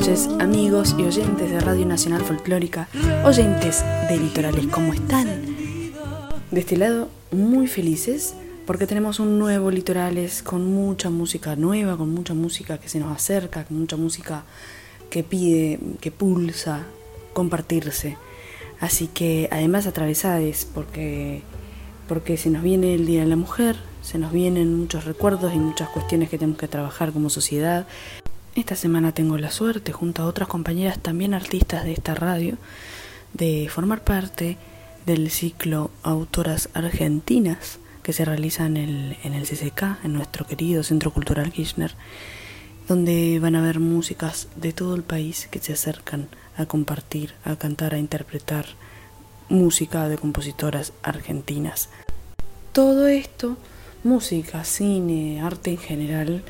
Noches, amigos y oyentes de Radio Nacional Folclórica, oyentes de Litorales, ¿cómo están? De este lado, muy felices porque tenemos un nuevo Litorales con mucha música nueva, con mucha música que se nos acerca, con mucha música que pide, que pulsa compartirse. Así que además atravesades porque porque se nos viene el Día de la Mujer, se nos vienen muchos recuerdos y muchas cuestiones que tenemos que trabajar como sociedad. Esta semana tengo la suerte, junto a otras compañeras también artistas de esta radio, de formar parte del ciclo Autoras Argentinas que se realiza en el, en CCK, en nuestro querido Centro Cultural Kirchner, donde van a haber músicas de todo el país que se acercan a compartir, a cantar, a interpretar música de compositoras argentinas. Todo esto, música, cine, arte en general,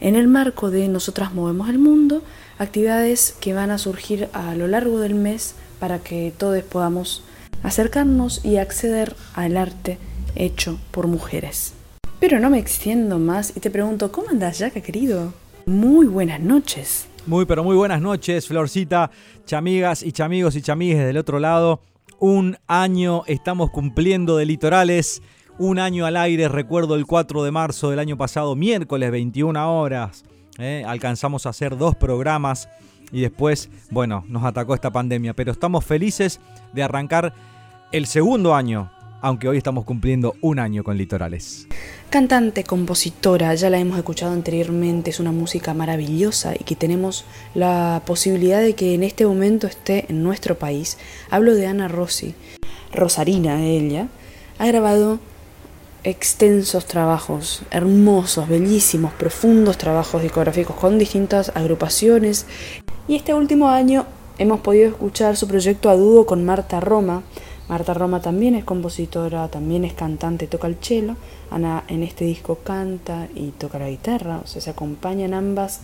en el marco de Nosotras Movemos el Mundo, actividades que van a surgir a lo largo del mes para que todos podamos acercarnos y acceder al arte hecho por mujeres. Pero no me extiendo más y te pregunto, ¿cómo andas, Jaca, querido? Muy buenas noches. Muy, pero muy buenas noches, Florcita, chamigas y chamigos y chamigues del otro lado. Un año estamos cumpliendo de litorales. Un año al aire, recuerdo el 4 de marzo del año pasado, miércoles 21 horas. ¿eh? Alcanzamos a hacer dos programas y después, bueno, nos atacó esta pandemia. Pero estamos felices de arrancar el segundo año, aunque hoy estamos cumpliendo un año con litorales. Cantante, compositora, ya la hemos escuchado anteriormente, es una música maravillosa y que tenemos la posibilidad de que en este momento esté en nuestro país. Hablo de Ana Rossi. Rosarina, ella, ha grabado extensos trabajos, hermosos, bellísimos, profundos trabajos discográficos con distintas agrupaciones. Y este último año hemos podido escuchar su proyecto a dúo con Marta Roma. Marta Roma también es compositora, también es cantante, toca el cello. Ana en este disco canta y toca la guitarra, o sea, se acompañan ambas,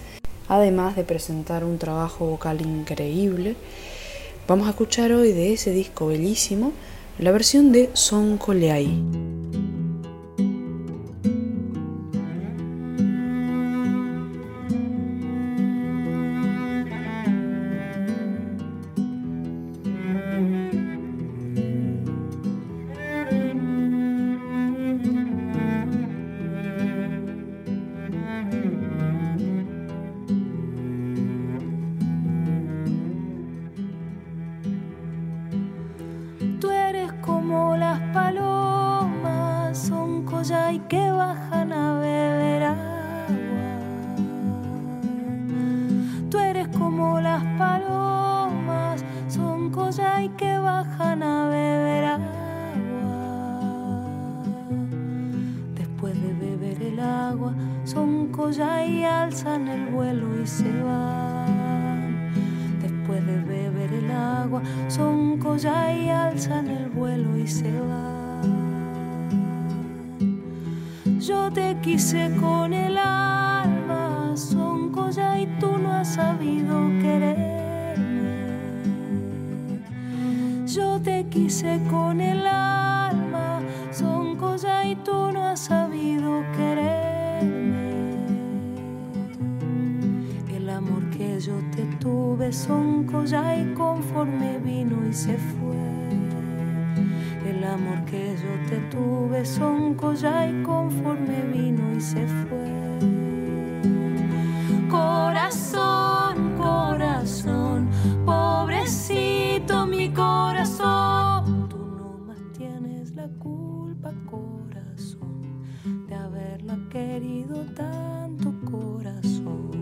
además de presentar un trabajo vocal increíble. Vamos a escuchar hoy de ese disco bellísimo la versión de Son Coleay. Las palomas, son y que bajan a beber agua. Después de beber el agua, son y alzan el vuelo y se van. Después de beber el agua, son colla y alzan el vuelo y se van. Yo te quise con el alma, quise con el alma, son colla y tú no has sabido quererme. El amor que yo te tuve son ya y conforme vino y se fue. El amor que yo te tuve son ya y conforme vino y se fue. Corazón, de haberla querido tanto, corazón.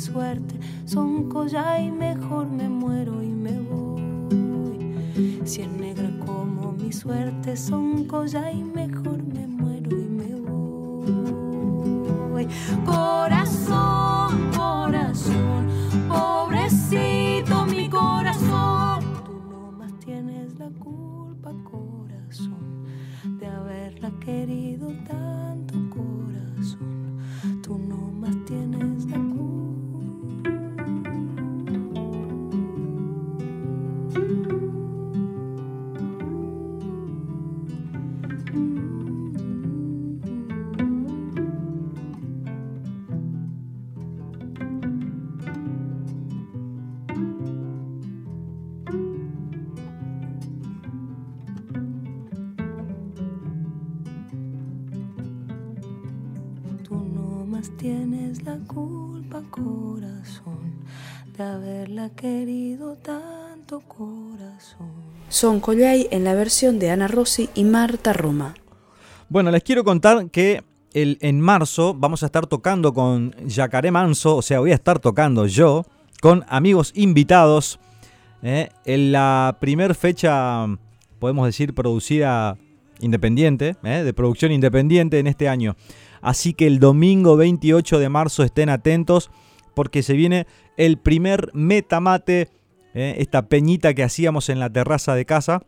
Suerte son collar y mejor me muero y me voy. Si es negra como mi suerte son collar y mejor Son Collay en la versión de Ana Rossi y Marta Roma. Bueno, les quiero contar que el, en marzo vamos a estar tocando con Yacaré Manso, o sea, voy a estar tocando yo con amigos invitados eh, en la primer fecha, podemos decir, producida independiente, eh, de producción independiente en este año. Así que el domingo 28 de marzo estén atentos porque se viene el primer metamate, eh, esta peñita que hacíamos en la terraza de casa.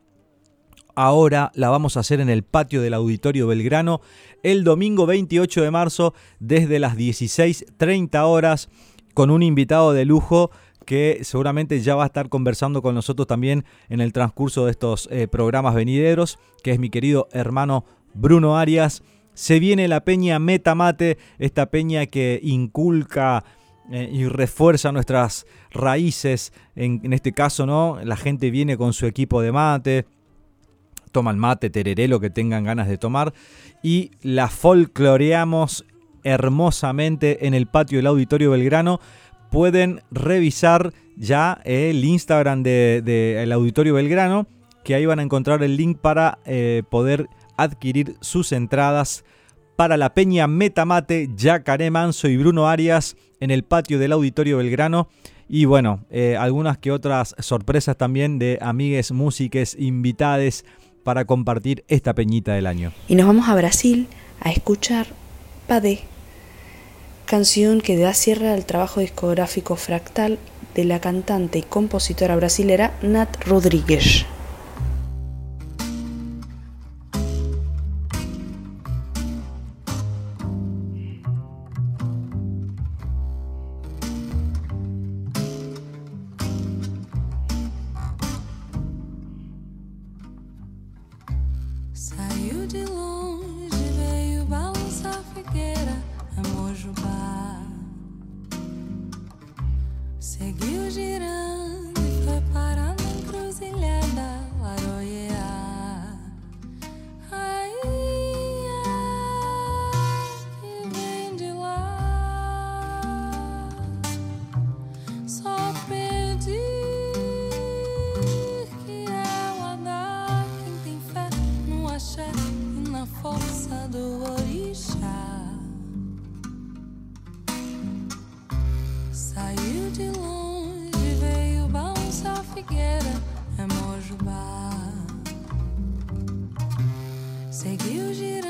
Ahora la vamos a hacer en el patio del Auditorio Belgrano el domingo 28 de marzo desde las 16.30 horas con un invitado de lujo que seguramente ya va a estar conversando con nosotros también en el transcurso de estos eh, programas venideros, que es mi querido hermano Bruno Arias. Se viene la peña Metamate, esta peña que inculca eh, y refuerza nuestras raíces. En, este caso, ¿no? La gente viene con su equipo de mate, toman mate, tereré, lo que tengan ganas de tomar, y la folcloreamos hermosamente en el patio del Auditorio Belgrano. Pueden revisar ya el Instagram del de, de Auditorio Belgrano, que ahí van a encontrar el link para eh, poder adquirir sus entradas para la Peña Metamate, Yacaré Manso y Bruno Arias en el patio del Auditorio Belgrano. Y bueno, eh, algunas que otras sorpresas también de amigues, músiques, invitades para compartir esta peñita del año. Y nos vamos a Brasil a escuchar Padé, canción que da cierre al trabajo discográfico Fractal de la cantante y compositora brasilera Nat Rodríguez. Girando e foi parar na encruzilhada, Laroiá. Ai, ai, que vem de lá. Só pedir que ela dá quem tem fé no axé e na força do orixá. Figueira, é Mojubá. Seguiu girando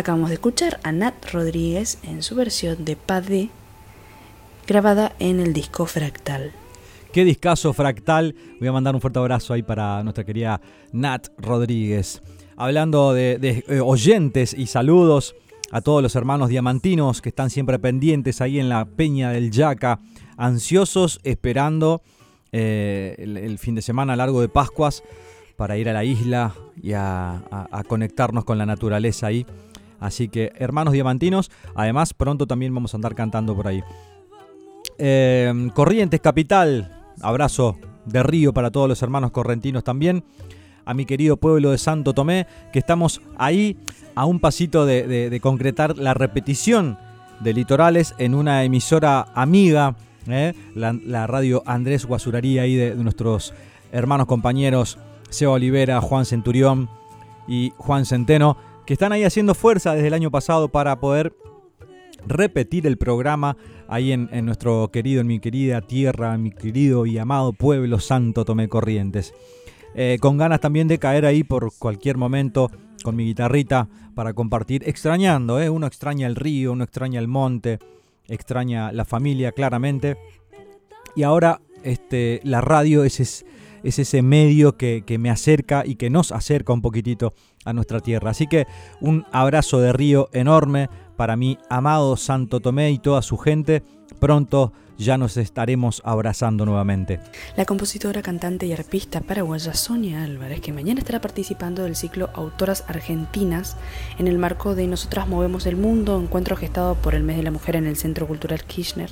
Acabamos de escuchar a Nat Rodríguez en su versión de Padé, grabada en el disco Fractal. Qué discazo fractal. Voy a mandar un fuerte abrazo ahí para nuestra querida Nat Rodríguez. Hablando de, eh, oyentes y saludos a todos los hermanos diamantinos que están siempre pendientes ahí en la Peña del Yaca, ansiosos esperando eh, el, fin de semana largo de Pascuas para ir a la isla y a, conectarnos con la naturaleza ahí. Así que hermanos diamantinos, además pronto también vamos a andar cantando por ahí. Eh, Corrientes Capital, abrazo de río para todos los hermanos correntinos también. A mi querido pueblo de Santo Tomé, que estamos ahí a un pasito de, concretar la repetición de Litorales en una emisora amiga, ¿eh? la, radio Andrés Guasuraría ahí de, nuestros hermanos compañeros Seba Olivera, Juan Centurión y Juan Centeno, que están ahí haciendo fuerza desde el año pasado para poder repetir el programa ahí en, nuestro querido, en mi querida tierra, mi querido y amado pueblo santo Tomé Corrientes. Eh, con ganas también de caer ahí por cualquier momento con mi guitarrita para compartir, extrañando, ¿eh? uno extraña el río, uno extraña el monte, extraña la familia claramente. Y ahora este, la radio es, es, ese medio que, me acerca y que nos acerca un poquitito a nuestra tierra. Así que un abrazo de río enorme para mi amado Santo Tomé y toda su gente. Pronto ya nos estaremos abrazando nuevamente. La compositora, cantante y arpista paraguaya Sonia Álvarez, que mañana estará participando del ciclo Autoras Argentinas en el marco de Nosotras Movemos el Mundo, encuentro gestado por el Mes de la Mujer en el Centro Cultural Kirchner,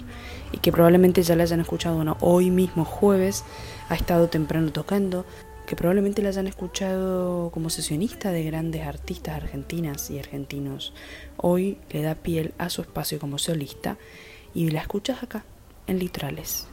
y que probablemente ya la hayan escuchado hoy mismo jueves, ha estado temprano tocando, que probablemente la hayan escuchado como sesionista de grandes artistas argentinas y argentinos. Hoy le da piel a su espacio como solista y la escuchas acá, en Litorales.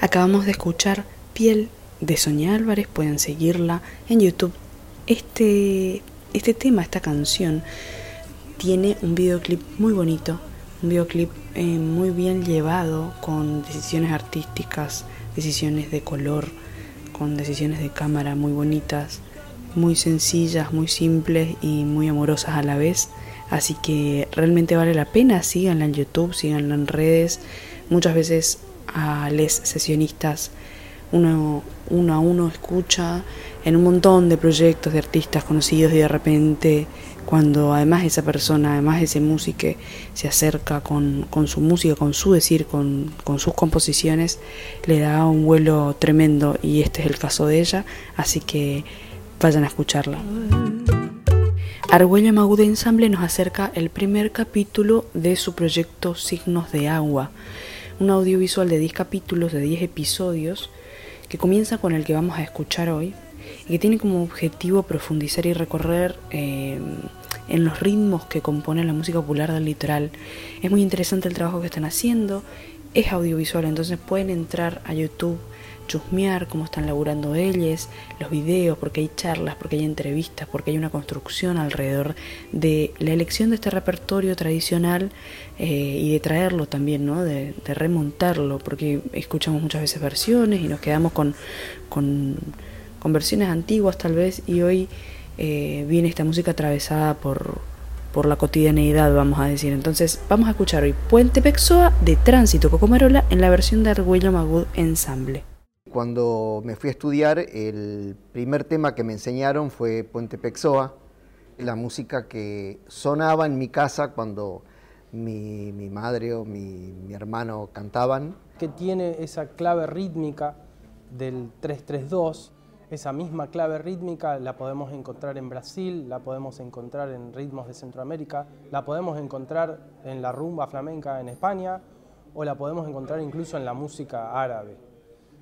Acabamos de escuchar Piel de Sonia Álvarez, pueden seguirla en YouTube. Este, este tema, esta canción, tiene un videoclip muy bonito, un videoclip eh, muy bien llevado, con decisiones artísticas, decisiones de color, con decisiones de cámara muy bonitas, muy sencillas, muy simples y muy amorosas a la vez. Así que realmente vale la pena, síganla en YouTube, síganla en redes. Muchas veces a les sesionistas uno, a uno escucha en un montón de proyectos de artistas conocidos y de repente cuando además esa persona, además ese músico se acerca con, su música, con su decir, con, con, sus composiciones, le da un vuelo tremendo y este es el caso de ella, así que vayan a escucharla. Argüello Magude Ensamble nos acerca el primer capítulo de su proyecto Signos de Agua, un audiovisual de 10 capítulos, de 10 episodios, que comienza con el que vamos a escuchar hoy y que tiene como objetivo profundizar y recorrer eh, en los ritmos que componen la música popular del litoral. Es muy interesante el trabajo que están haciendo, es audiovisual, entonces pueden entrar a YouTube chusmear cómo están laburando ellos, los videos, porque hay charlas, porque hay entrevistas, porque hay una construcción alrededor de la elección de este repertorio tradicional eh, y de traerlo también, ¿no? De, remontarlo, porque escuchamos muchas veces versiones y nos quedamos con, con, versiones antiguas tal vez y hoy eh, viene esta música atravesada por, por la cotidianeidad, vamos a decir. Entonces, vamos a escuchar hoy Puente Pexoa de Tránsito Cocomarola en la versión de Argüello Magud Ensemble. Cuando me fui a estudiar, el primer tema que me enseñaron fue Puente Pexoa, la música que sonaba en mi casa cuando mi, madre o mi, mi, hermano cantaban. Que tiene esa clave rítmica del 332, esa misma clave rítmica la podemos encontrar en Brasil, la podemos encontrar en ritmos de Centroamérica, la podemos encontrar en la rumba flamenca en España o la podemos encontrar incluso en la música árabe.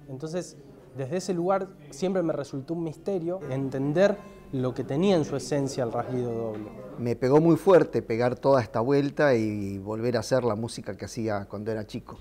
Entonces, desde ese lugar siempre me resultó un misterio entender lo que tenía en su esencia el rasguido doble. Me pegó muy fuerte pegar toda esta vuelta y volver a hacer la música que hacía cuando era chico.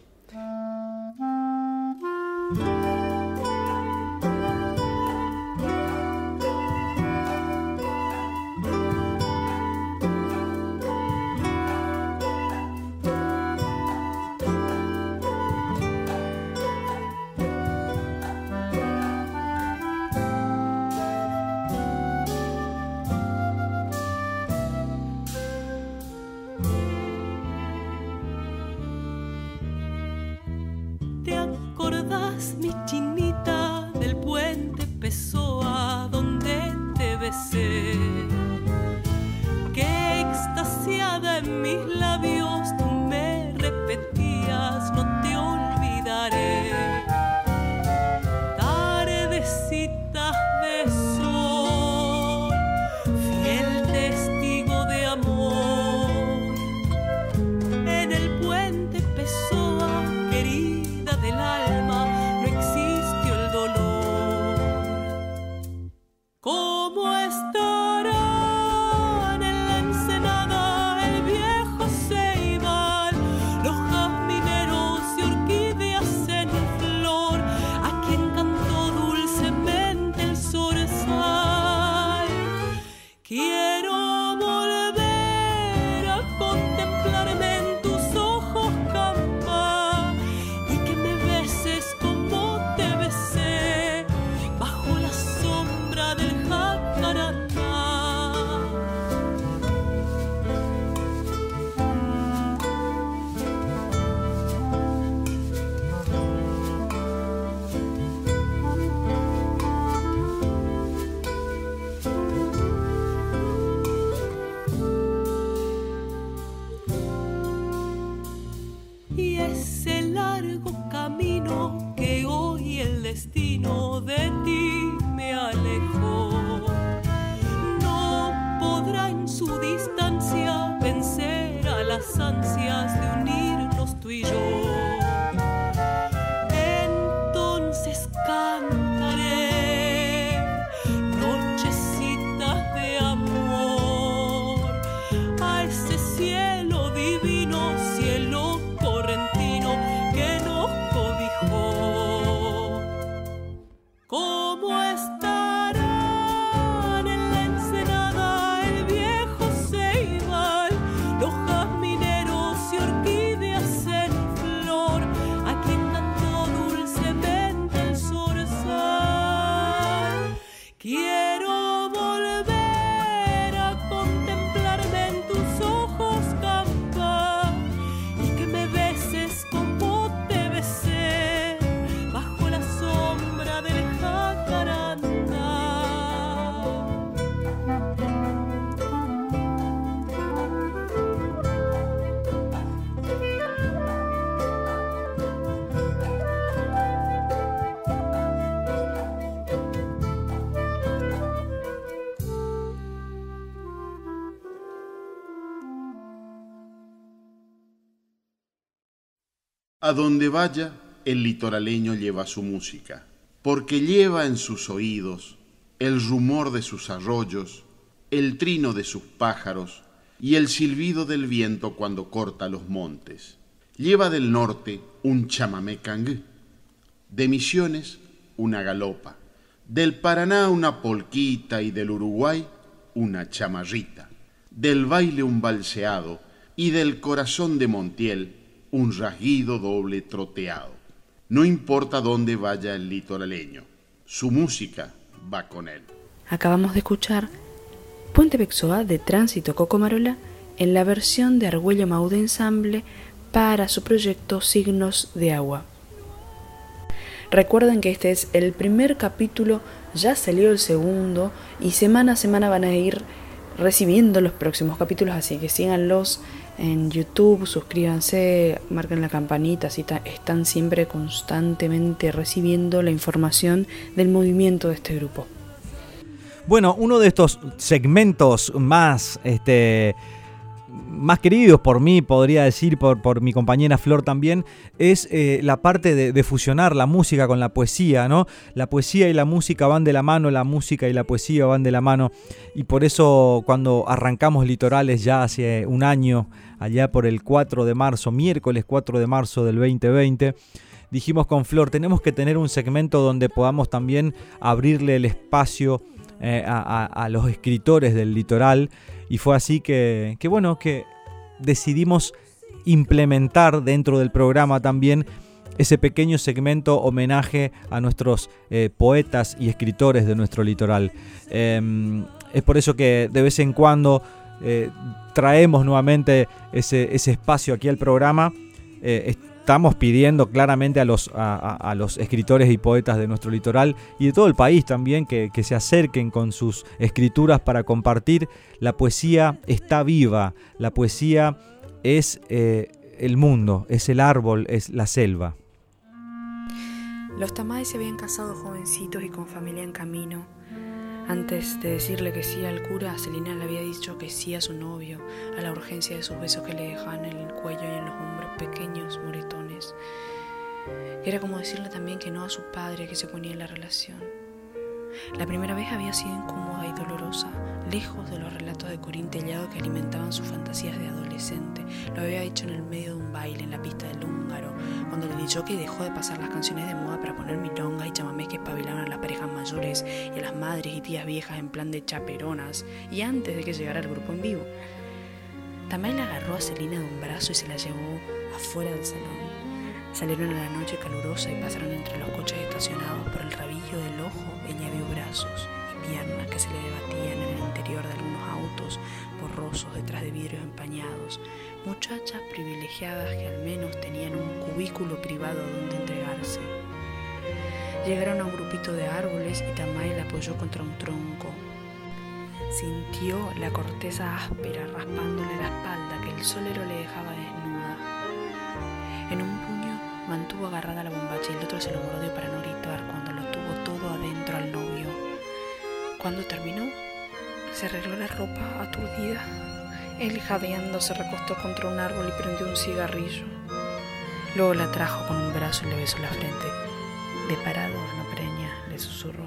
A donde vaya, el litoraleño lleva su música, porque lleva en sus oídos el rumor de sus arroyos, el trino de sus pájaros y el silbido del viento cuando corta los montes. Lleva del norte un chamamé cangué, de Misiones una galopa, del Paraná una polquita y del Uruguay una chamarrita, del baile un balseado y del corazón de Montiel un rasguido doble troteado. No importa dónde vaya el litoraleño, su música va con él. Acabamos de escuchar Puente Bexoa de Tránsito Cocomarola en la versión de Argüello Maude Ensamble para su proyecto Signos de Agua. Recuerden que este es el primer capítulo, ya salió el segundo y semana a semana van a ir recibiendo los próximos capítulos, así que síganlos en YouTube, suscríbanse, marquen la campanita, así están siempre constantemente recibiendo la información del movimiento de este grupo. Bueno, uno de estos segmentos más este, más queridos por mí, podría decir, por, por mi compañera Flor también, es eh, la parte de, fusionar la música con la poesía, ¿no? La poesía y la música van de la mano, la música y la poesía van de la mano, y por eso cuando arrancamos Litorales ya hace un año, allá por el 4 de marzo, miércoles 4 de marzo del 2020, dijimos con Flor, tenemos que tener un segmento donde podamos también abrirle el espacio eh, a, los escritores del litoral y fue así que, bueno, que decidimos implementar dentro del programa también ese pequeño segmento homenaje a nuestros eh, poetas y escritores de nuestro litoral. Em, es por eso que de vez en cuando eh, traemos nuevamente ese, ese, espacio aquí al programa estamos pidiendo claramente a los, escritores y poetas de nuestro litoral y de todo el país también que, se acerquen con sus escrituras para compartir. La poesía está viva, la poesía es eh, el mundo, es el árbol, es la selva. Los Tamades se habían casado jovencitos y con familia en camino. Antes de decirle que sí al cura, Celina le había dicho que sí a su novio, a la urgencia de sus besos que le dejaban en el cuello y en los hombros pequeños moretones. Era como decirle también que no a su padre que se ponía en la relación. La primera vez había sido incómoda y dolorosa, lejos de los relatos de Corín Tellado que alimentaban sus fantasías de adolescente. Lo había hecho en el medio de un baile en la pista del húngaro, cuando el que dejó de pasar las canciones de moda para poner milonga y chamamés que espabilaban a las parejas mayores y a las madres y tías viejas en plan de chaperonas, y antes de que llegara el grupo en vivo. También agarró a Celina de un brazo y se la llevó afuera del salón. Salieron a la noche calurosa y pasaron entre los coches estacionados por el rabillo del ojo. Ella vio brazos y piernas que se le debatían en el interior de algunos autos borrosos detrás de vidrios empañados. Muchachas privilegiadas que al menos tenían un cubículo privado donde entregarse. Llegaron a un grupito de árboles y Tamay la apoyó contra un tronco. Sintió la corteza áspera raspándole la espalda que el solero le dejaba desnuda. En un puño mantuvo agarrada la bombacha y el otro se lo mordió para no Cuando terminó, se arregló la ropa aturdida. Él jadeando se recostó contra un árbol y prendió un cigarrillo. Luego la trajo con un brazo y le besó la frente. De parado, Ana Preña le susurró.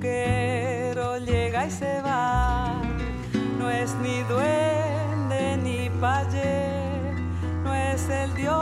Suquipuquero llega y se va. No es ni duende ni payé, no es el dios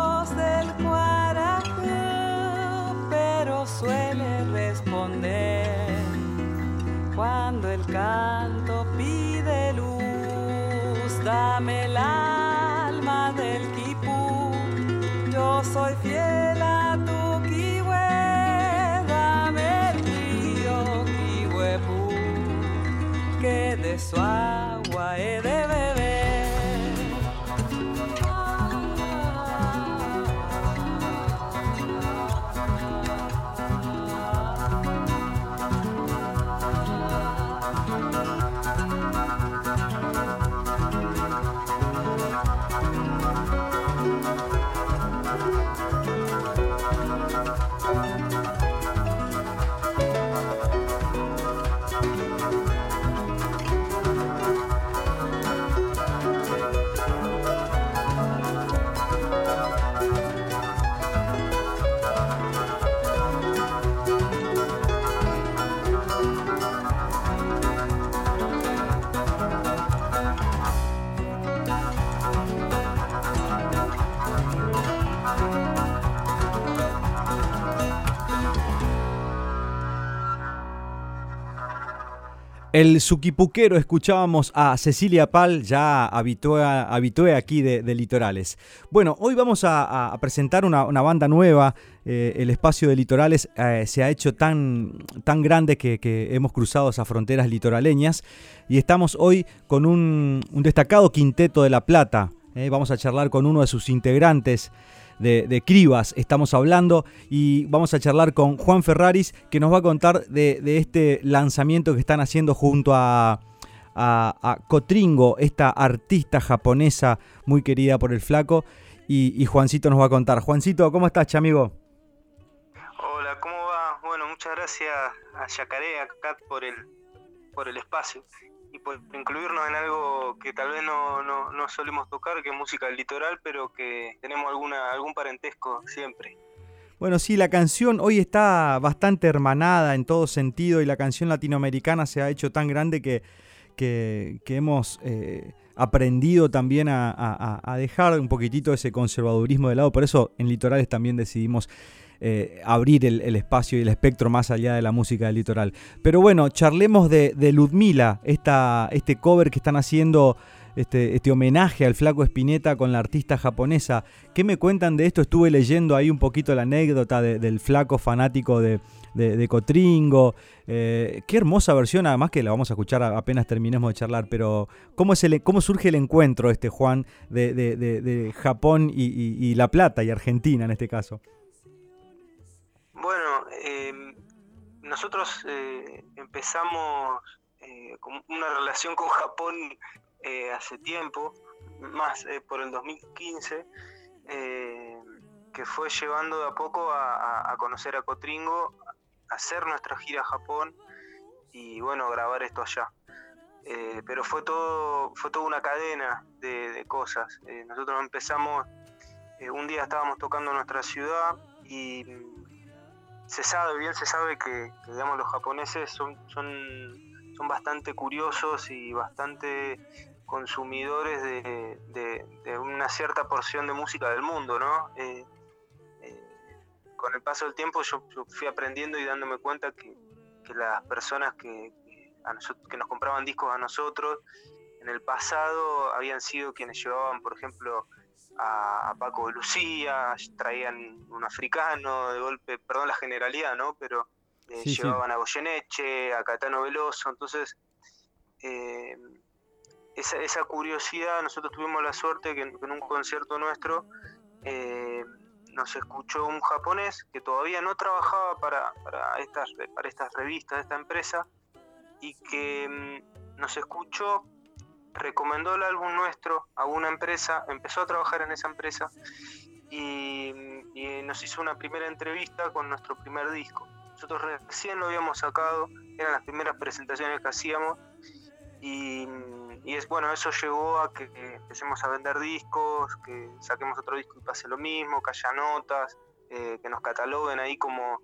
El Suquipuquero escuchábamos a Cecilia Pal, ya habitué, aquí de, Litorales. Bueno, hoy vamos a, presentar una, banda nueva. Eh, el espacio de Litorales eh, se ha hecho tan, tan grande que, hemos cruzado esas fronteras litoraleñas y estamos hoy con un, destacado quinteto de La Plata. Eh, vamos a charlar con uno de sus integrantes de, Cribas estamos hablando y vamos a charlar con Juan Ferraris que nos va a contar de, este lanzamiento que están haciendo junto a, a, Cotringo, esta artista japonesa muy querida por el flaco y, Juancito nos va a contar. Juancito, ¿cómo estás, chamigo? Hola, ¿cómo va? Bueno, muchas gracias a Yacaré, a Cat por el, por el espacio y por incluirnos en algo que tal vez no, no, solemos tocar, que es música del litoral, pero que tenemos alguna, algún parentesco siempre. Bueno, sí, la canción hoy está bastante hermanada en todo sentido y la canción latinoamericana se ha hecho tan grande que, que, hemos eh, aprendido también a, a, dejar un poquitito ese conservadurismo de lado. Por eso en Litorales también decidimos eh, abrir el, espacio y el espectro más allá de la música del litoral. Pero bueno, charlemos de, Ludmila, este cover que están haciendo. Este, este, homenaje al flaco Espineta con la artista japonesa. ¿Qué me cuentan de esto? Estuve leyendo ahí un poquito la anécdota del flaco fanático de, Cotringo. Eh, qué hermosa versión, además que la vamos a escuchar apenas terminemos de charlar, pero ¿cómo, es el, cómo surge el encuentro, este Juan, de, Japón y La Plata y Argentina en este caso? Bueno, em, nosotros eh, empezamos eh, con una relación con Japón eh, hace tiempo, más por el 2015, que fue llevando de a poco a, conocer a Cotringo, hacer nuestra gira a Japón y bueno, grabar esto allá. Eh, pero fue todo, fue toda una cadena de, cosas. Eh, nosotros empezamos, un día estábamos tocando nuestra ciudad y se sabe, bien se sabe que, digamos, los japoneses son, son, son bastante curiosos y bastante consumidores de, una cierta porción de música del mundo, ¿no? Eh, eh, con el paso del tiempo yo, fui aprendiendo y dándome cuenta que, las personas que, que nos compraban discos a nosotros en el pasado habían sido quienes llevaban, por ejemplo, a, Paco de Lucía, traían un africano, de golpe, perdón la generalidad, ¿no? Pero eh, llevaban a Goyeneche, a Catano Veloso, entonces eh, esa, curiosidad, nosotros tuvimos la suerte que en, un concierto nuestro eh, nos escuchó un japonés que todavía no trabajaba para, para, estas, para estas revistas esta empresa y que mm, nos escuchó recomendó el álbum nuestro a una empresa, empezó a trabajar en esa empresa y, nos hizo una primera entrevista con nuestro primer disco. Nosotros recién lo habíamos sacado, eran las primeras presentaciones que hacíamos y, es bueno, eso llevó a que, empecemos a vender discos, que saquemos otro disco y pase lo mismo, que haya notas, eh, que nos cataloguen ahí como,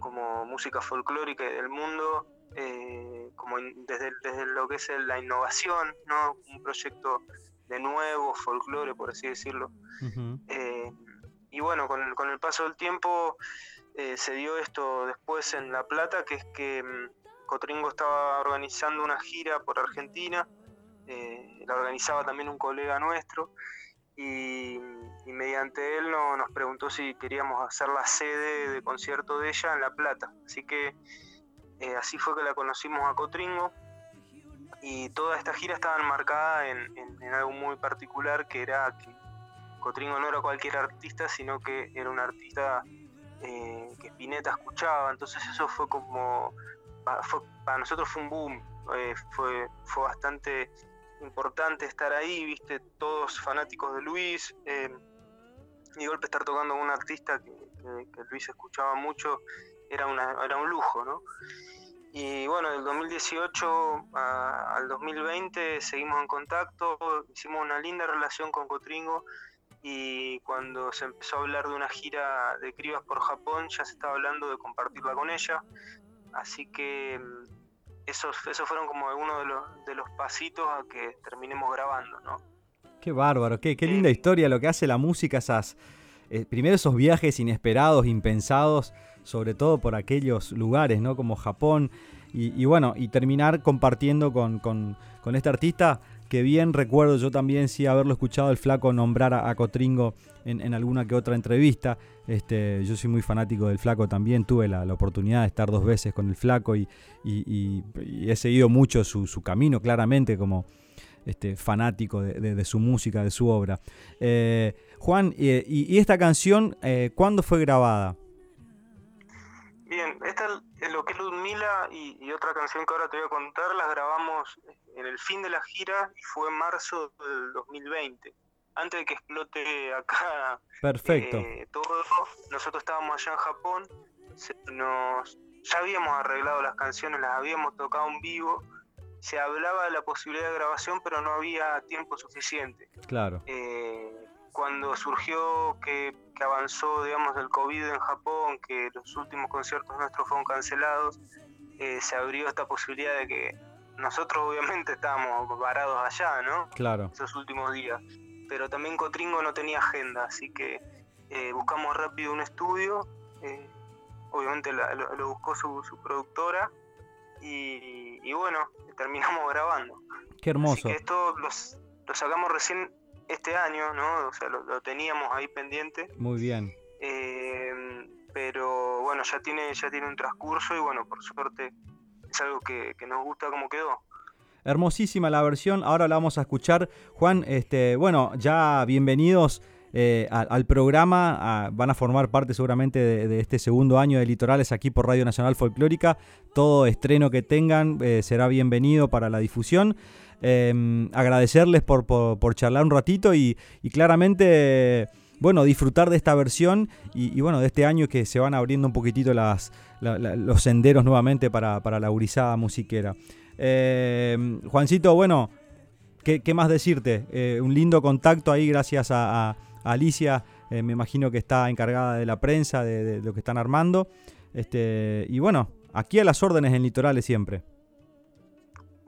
como música folclórica del mundo eh, como desde, desde, lo que es la innovación, ¿no? un proyecto de nuevo folclore, por así decirlo. Eh, y bueno, con el, con el paso del tiempo eh, se dio esto después en La Plata, que es que mm, Cotringo estaba organizando una gira por Argentina, la organizaba también un colega nuestro, y, mediante él no, nos preguntó si queríamos hacer la sede de concierto de ella en La Plata. Así que eh, así fue que la conocimos a Cotringo. Y toda esta gira estaba enmarcada en, algo muy particular que era que Cotringo no era cualquier artista, sino que era un artista eh, que Spinetta escuchaba, entonces eso fue como, para nosotros fue un boom, eh, fue, fue bastante importante estar ahí, viste, todos fanáticos de Luis, y golpe estar tocando con un artista que Luis escuchaba mucho, era, una, era un lujo, ¿no? Y bueno, del 2018 al 2020 seguimos en contacto, hicimos una linda relación con Cotringo y cuando se empezó a hablar de una gira de cribas por Japón ya se estaba hablando de compartirla con ella, así que mm, esos, esos fueron como algunos de los, de los pasitos a que terminemos grabando, ¿no? Qué bárbaro, qué, qué linda historia lo que hace la música, esas, eh, primero esos viajes inesperados, impensados, sobre todo por aquellos lugares, ¿no? Como Japón. Y, bueno, y terminar compartiendo con, este artista que bien recuerdo yo también sí haberlo escuchado el flaco nombrar a, Cotringo en, alguna que otra entrevista. Este, yo soy muy fanático del flaco también, tuve la, oportunidad de estar dos veces con el flaco y, he seguido mucho su, camino claramente como este, fanático de, su música, de su obra. Eh, Juan, y, esta canción, eh, ¿cuándo fue grabada? Bien, esta es lo que es Ludmila y, y, otra canción que ahora te voy a contar, las grabamos en el fin de la gira y fue en marzo del 2020. Antes de que explote acá Perfecto. Eh, todo, nosotros estábamos allá en Japón, nos, ya habíamos arreglado las canciones, las habíamos tocado en vivo, se hablaba de la posibilidad de grabación, pero no había tiempo suficiente. Claro. Eh, cuando surgió que, avanzó, digamos, el COVID en Japón, que los últimos conciertos nuestros fueron cancelados, eh, se abrió esta posibilidad de que nosotros obviamente estábamos varados allá, ¿no? Claro. Esos últimos días. Pero también Cotringo no tenía agenda, así que eh, buscamos rápido un estudio. Eh, obviamente lo, buscó su, productora y, bueno, terminamos grabando. Qué hermoso. esto lo sacamos recién este año, ¿no? O sea, lo, teníamos ahí pendiente. Muy bien. Eh, pero bueno, ya tiene, ya tiene un transcurso y bueno, por suerte es algo que, nos gusta como quedó. Hermosísima la versión, ahora la vamos a escuchar. Juan, este, bueno, ya bienvenidos eh, al, programa, van a formar parte seguramente de, este segundo año de Litorales aquí por Radio Nacional Folclórica. Todo estreno que tengan eh, será bienvenido para la difusión. Em, agradecerles por, charlar un ratito y, claramente, bueno, disfrutar de esta versión y, bueno, de este año que se van abriendo un poquitito los senderos nuevamente para, la urizada musiquera. Eh, Juancito, bueno, ¿qué, más decirte? Eh, un lindo contacto ahí gracias a Alicia, eh, me imagino que está encargada de la prensa, de, de lo que están armando. Este, y bueno, aquí a las órdenes en Litorales siempre.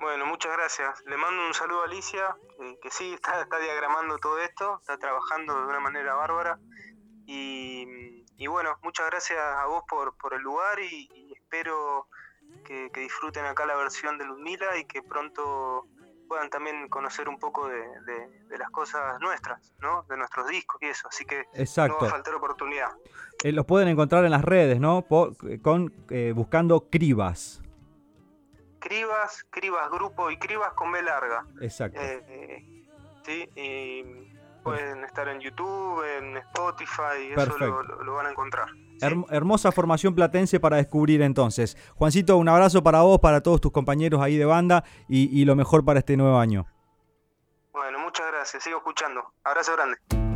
Bueno, muchas gracias. Le mando un saludo a Alicia, que, que sí, está, está diagramando todo esto, está trabajando de una manera bárbara. Y, y bueno, muchas gracias a vos por, por el lugar y, y espero que, que disfruten acá la versión de Ludmila y que pronto puedan también conocer un poco de, de- de las cosas nuestras, ¿no? De nuestros discos y eso. Así que no va a faltar oportunidad. Eh, los pueden encontrar en las redes, ¿no? Po- con, eh, buscando Cribas. Cribas, Cribas Grupo y Cribas con B larga. Exacto. Eh, sí, y pueden estar en YouTube, en Spotify, eso Perfecto. lo, lo- lo van a encontrar. Herm- hermosa formación platense para descubrir entonces. Juancito, un abrazo para vos, para todos tus compañeros ahí de banda y, y lo mejor para este nuevo año. Bueno, muchas gracias, sigo escuchando. Abrazo grande.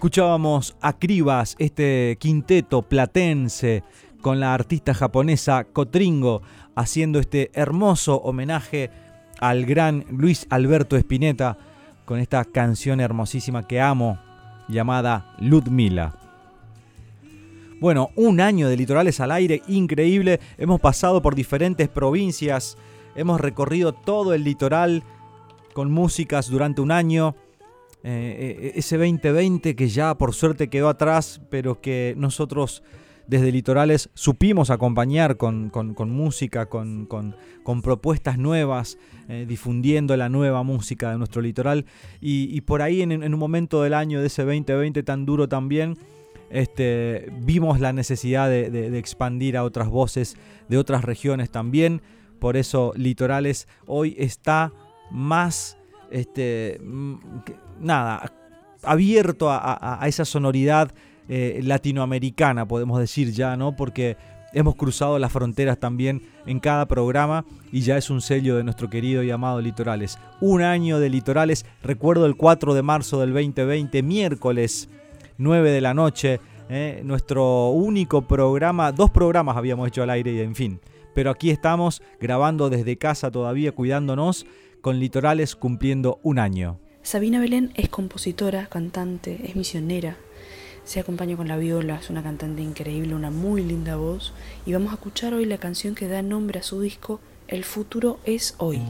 Escuchábamos a Cribas, este quinteto platense con la artista japonesa Kotringo, haciendo este hermoso homenaje al gran Luis Alberto Spinetta con esta canción hermosísima que amo llamada Ludmila. Bueno, un año de litorales al aire increíble. Hemos pasado por diferentes provincias, hemos recorrido todo el litoral con músicas durante un año. Eh, eh, ese 2020 que ya por suerte quedó atrás, pero que nosotros desde Litorales supimos acompañar con, música, con, propuestas nuevas, eh, difundiendo la nueva música de nuestro litoral. Y, por ahí en, un momento del año de ese 2020 tan duro también, este, vimos la necesidad de, expandir a otras voces de otras regiones también. Por eso Litorales hoy está más este, nada, abierto a, esa sonoridad eh, latinoamericana, podemos decir ya, ¿no? Porque hemos cruzado las fronteras también en cada programa y ya es un sello de nuestro querido y amado Litorales. Un año de Litorales, recuerdo el 4 de marzo del 2020, miércoles 9 de la noche, ¿eh? nuestro único programa, dos programas habíamos hecho al aire y en fin. Pero aquí estamos grabando desde casa todavía, cuidándonos, con Litorales cumpliendo un año. Sabina Belén es compositora, cantante, es misionera. Se acompaña con la viola, es una cantante increíble, una muy linda voz. Y vamos a escuchar hoy la canción que da nombre a su disco, El futuro es hoy.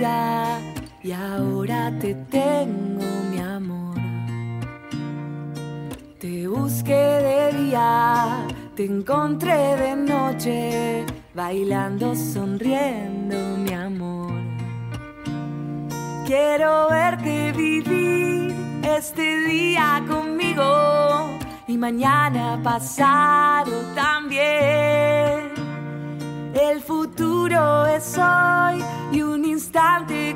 Y ahora te tengo, mi amor. Te busqué de día, te encontré de noche, bailando, sonriendo, mi amor. Quiero verte vivir este día conmigo y mañana pasado también. El futuro es hoy y un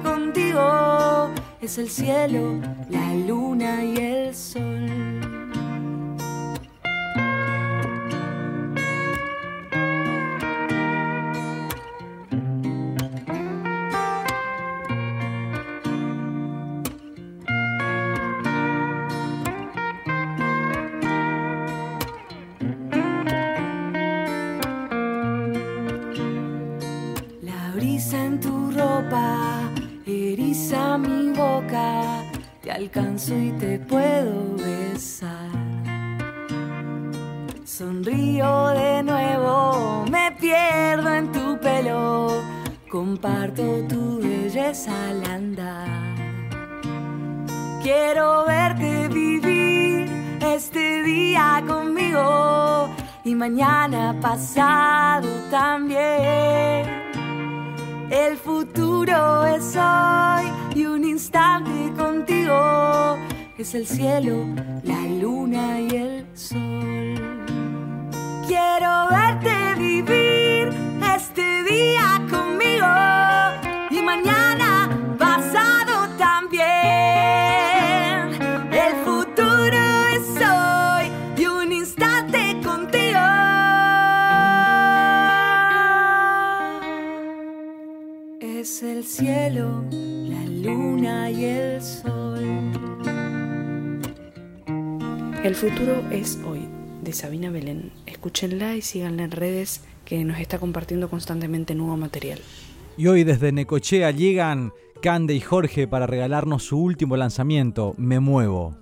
contigo es el cielo, la luna y el sol. Alcanzo y te puedo besar. Sonrío de nuevo, me pierdo en tu pelo, comparto tu belleza al andar. Quiero verte vivir este día conmigo y mañana pasado también. El futuro es hoy y un instante es el cielo, la luna y el sol. Quiero verte vivir este día conmigo y mañana pasado también. El futuro es hoy y un instante contigo. Es el cielo luna y el sol. El futuro es hoy, de Sabina Belén. Escúchenla y síganla en redes que nos está compartiendo constantemente nuevo material. Y hoy desde Necochea llegan Cande y Jorge para regalarnos su último lanzamiento, Me Muevo.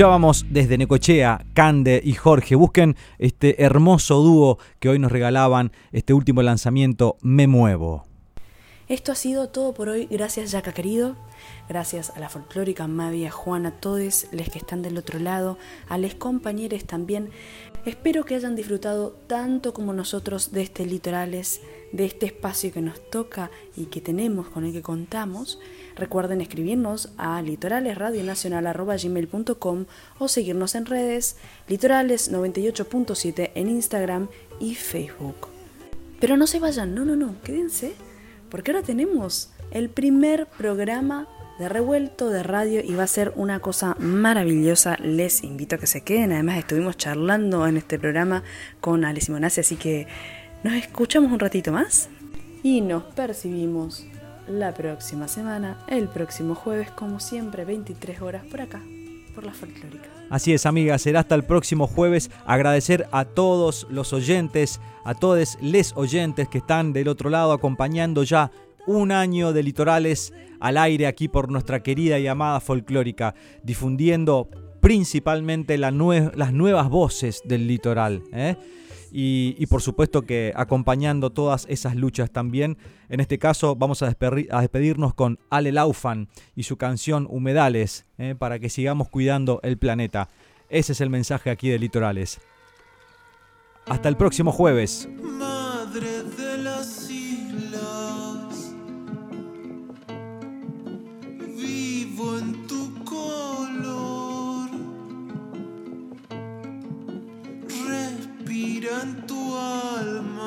Escuchábamos desde Necochea, Cande y Jorge. Busquen este hermoso dúo que hoy nos regalaban este último lanzamiento, Me Muevo. Esto ha sido todo por hoy. Gracias, Yaca querido. Gracias a la folclórica Mavi, a Juan, a todos los que están del otro lado, a los compañeros también. Espero que hayan disfrutado tanto como nosotros de este Litorales, de este espacio que nos toca y que tenemos, con el que contamos. Recuerden escribirnos a litoralesradionacional.gmail.com o seguirnos en redes litorales98.7 en Instagram y Facebook. Pero no se vayan, no, no, no, quédense, porque ahora tenemos el primer programa de revuelto de radio y va a ser una cosa maravillosa. Les invito a que se queden. Además, estuvimos charlando en este programa con Ale Simonazzi, así que nos escuchamos un ratito más y nos percibimos la próxima semana, el próximo jueves, como siempre, 23 horas por acá, por la folclórica. Así es, amigas, será hasta el próximo jueves. Agradecer a todos los oyentes, a todos les oyentes que están del otro lado acompañando ya un año de litorales al aire aquí por nuestra querida y amada folclórica, difundiendo principalmente la nue las nuevas voces del litoral. ¿eh? Y, por supuesto que acompañando todas esas luchas también. En este caso vamos a, a despedirnos con Ale Laufan y su canción Humedales, ¿eh? para que sigamos cuidando el planeta. Ese es el mensaje aquí de Litorales. Hasta el próximo jueves. Madre de las islas, vivo en respira en tu alma,